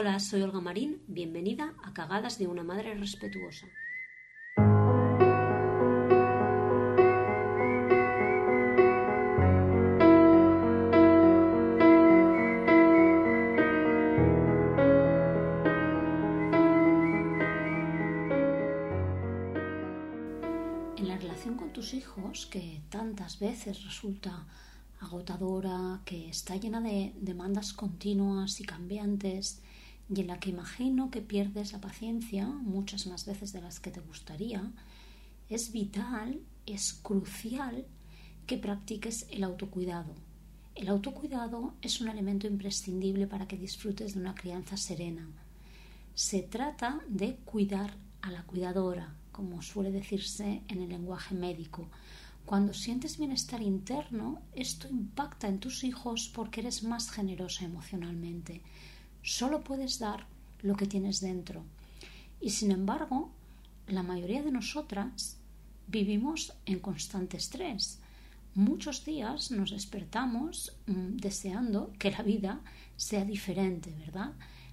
Hola, soy Olga Marín, bienvenida a Cagadas de una Madre Respetuosa. En la relación con tus hijos, que tantas veces resulta agotadora, que está llena de demandas continuas y cambiantes, y en la que imagino que pierdes la paciencia muchas más veces de las que te gustaría, es vital, es crucial que practiques el autocuidado. El autocuidado es un elemento imprescindible para que disfrutes de una crianza serena. Se trata de cuidar a la cuidadora, como suele decirse en el lenguaje médico. Cuando sientes bienestar interno, esto impacta en tus hijos porque eres más generosa emocionalmente. Solo puedes dar lo que tienes dentro. Y sin embargo, la mayoría de nosotras vivimos en constante estrés. Muchos días nos despertamos mm, deseando que la vida sea diferente, ¿verdad?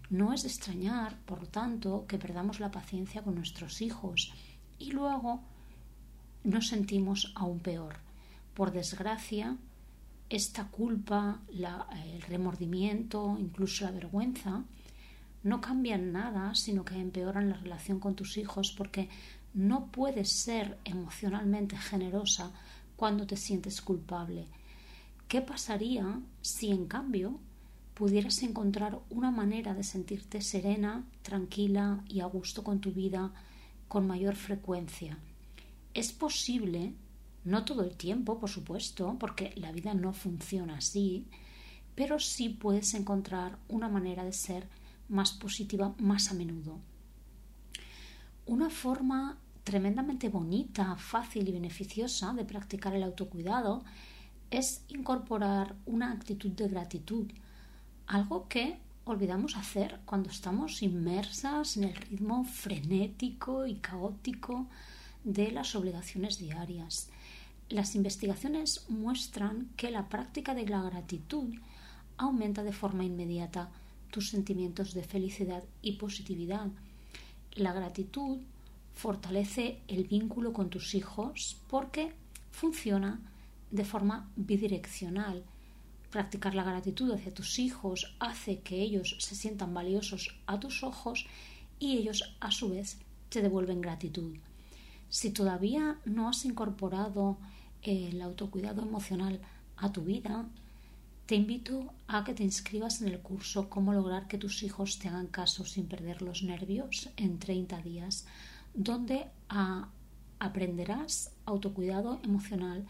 No es extrañar, por lo tanto, que perdamos la paciencia con nuestros hijos y luego nos sentimos aún peor. Por desgracia, esta culpa, el remordimiento, incluso la vergüenza, no cambian nada, sino que empeoran la relación con tus hijos porque no puedes ser emocionalmente generosa cuando te sientes culpable. ¿Qué pasaría si en cambio pudieras encontrar una manera de sentirte serena, tranquila y a gusto con tu vida con mayor frecuencia? Es posible no todo el tiempo, por supuesto, porque la vida no funciona así, pero sí puedes encontrar una manera de ser más positiva más a menudo. Una forma tremendamente bonita, fácil y beneficiosa de practicar el autocuidado es incorporar una actitud de gratitud, algo que olvidamos hacer cuando estamos inmersas en el ritmo frenético y caótico de las obligaciones diarias. Las investigaciones muestran que la práctica de la gratitud aumenta de forma inmediata tus sentimientos de felicidad y positividad. La gratitud fortalece el vínculo con tus hijos porque funciona de forma bidireccional. Practicar la gratitud hacia tus hijos hace que ellos se sientan valiosos a tus ojos y ellos a su vez te devuelven gratitud. Si todavía no has incorporado el autocuidado emocional a tu vida, te invito a que te inscribas en el curso Cómo lograr que tus hijos te hagan caso sin perder los nervios en 30 días, donde aprenderás autocuidado emocional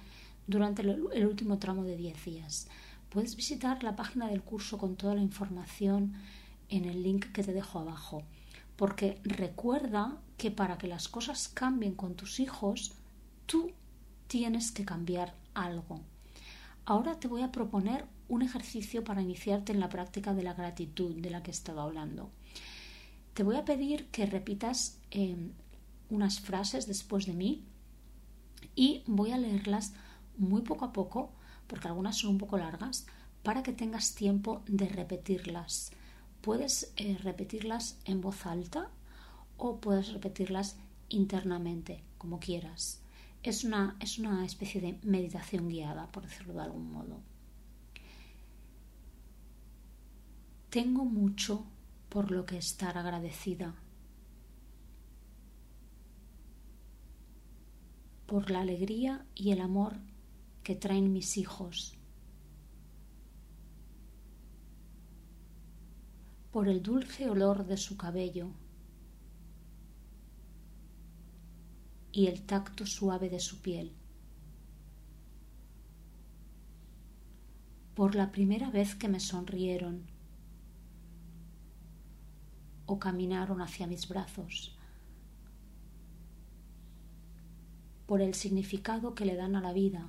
durante el último tramo de 10 días. Puedes visitar la página del curso con toda la información en el link que te dejo abajo, porque recuerda que para que las cosas cambien con tus hijos, tú tienes que cambiar algo. Ahora te voy a proponer un ejercicio para iniciarte en la práctica de la gratitud de la que he estado hablando. Te voy a pedir que repitas em, unas frases después de mí y voy a leerlas muy poco a poco, porque algunas son un poco largas, para que tengas tiempo de repetirlas. Puedes eh, repetirlas en voz alta o puedes repetirlas internamente, como quieras. Es una, es una especie de meditación guiada, por decirlo de algún modo. Tengo mucho por lo que estar agradecida. Por la alegría y el amor que traen mis hijos. Por el dulce olor de su cabello y el tacto suave de su piel. Por la primera vez que me sonrieron o caminaron hacia mis brazos, por el significado que le dan a la vida,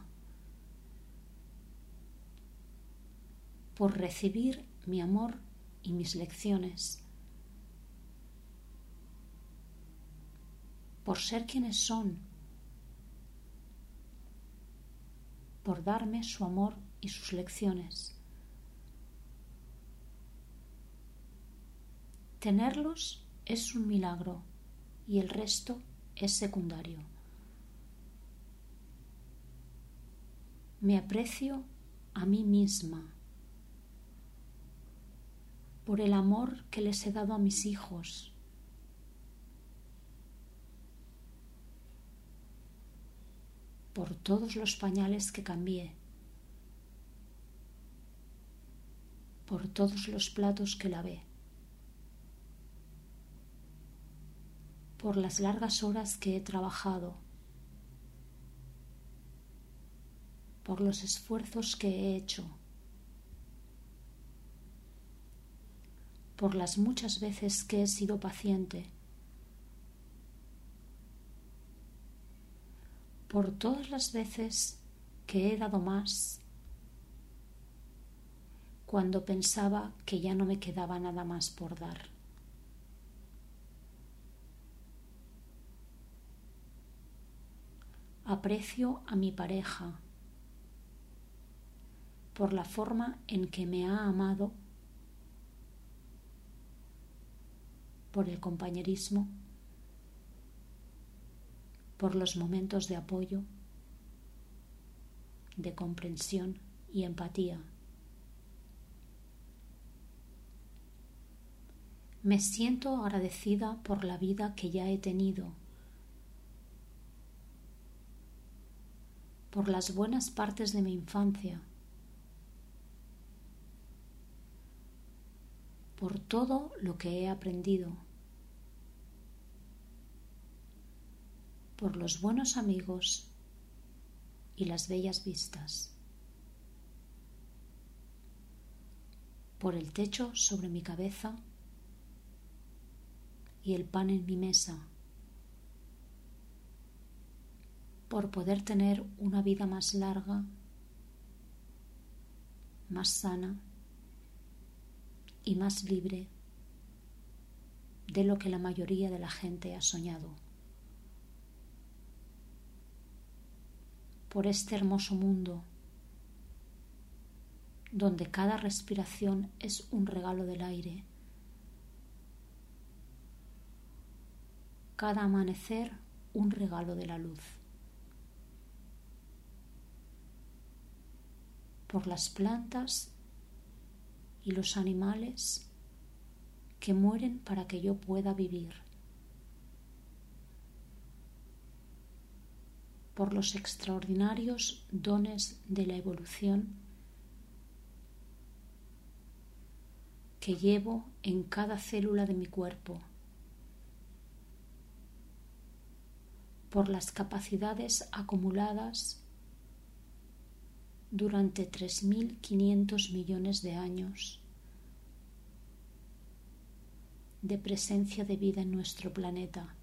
por recibir mi amor y mis lecciones. por ser quienes son, por darme su amor y sus lecciones. Tenerlos es un milagro y el resto es secundario. Me aprecio a mí misma por el amor que les he dado a mis hijos. por todos los pañales que cambié, por todos los platos que lavé, por las largas horas que he trabajado, por los esfuerzos que he hecho, por las muchas veces que he sido paciente, por todas las veces que he dado más cuando pensaba que ya no me quedaba nada más por dar. Aprecio a mi pareja por la forma en que me ha amado, por el compañerismo, por los momentos de apoyo, de comprensión y empatía. Me siento agradecida por la vida que ya he tenido, por las buenas partes de mi infancia, por todo lo que he aprendido. Por los buenos amigos y las bellas vistas, por el techo sobre mi cabeza y el pan en mi mesa, por poder tener una vida más larga, más sana y más libre de lo que la mayoría de la gente ha soñado. Por este hermoso mundo donde cada respiración es un regalo del aire, cada amanecer un regalo de la luz, por las plantas y los animales que mueren para que yo pueda vivir. Por los extraordinarios dones de la evolución que llevo en cada célula de mi cuerpo, por las capacidades acumuladas durante 3.500 millones de años de presencia de vida en nuestro planeta.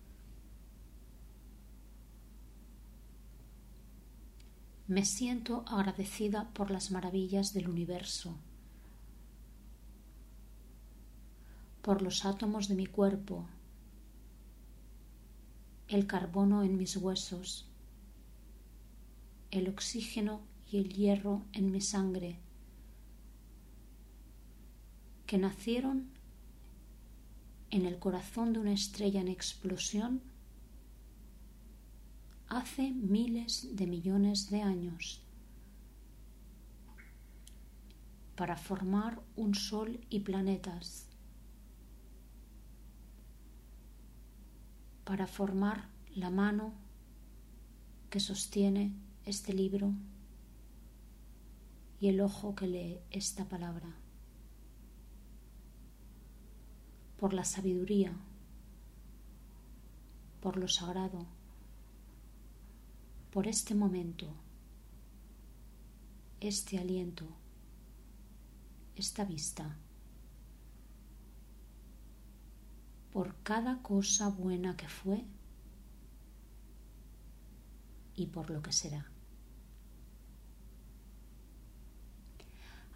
Me siento agradecida por las maravillas del universo, por los átomos de mi cuerpo, el carbono en mis huesos, el oxígeno y el hierro en mi sangre, que nacieron en el corazón de una estrella en explosión hace miles de millones de años para formar un sol y planetas, para formar la mano que sostiene este libro y el ojo que lee esta palabra, por la sabiduría, por lo sagrado, por este momento, este aliento, esta vista, por cada cosa buena que fue y por lo que será.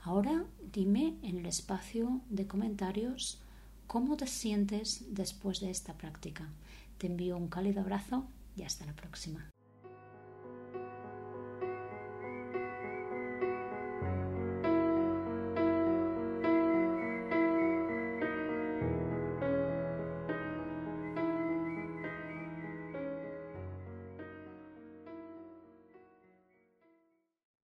Ahora dime en el espacio de comentarios cómo te sientes después de esta práctica. Te envío un cálido abrazo y hasta la próxima.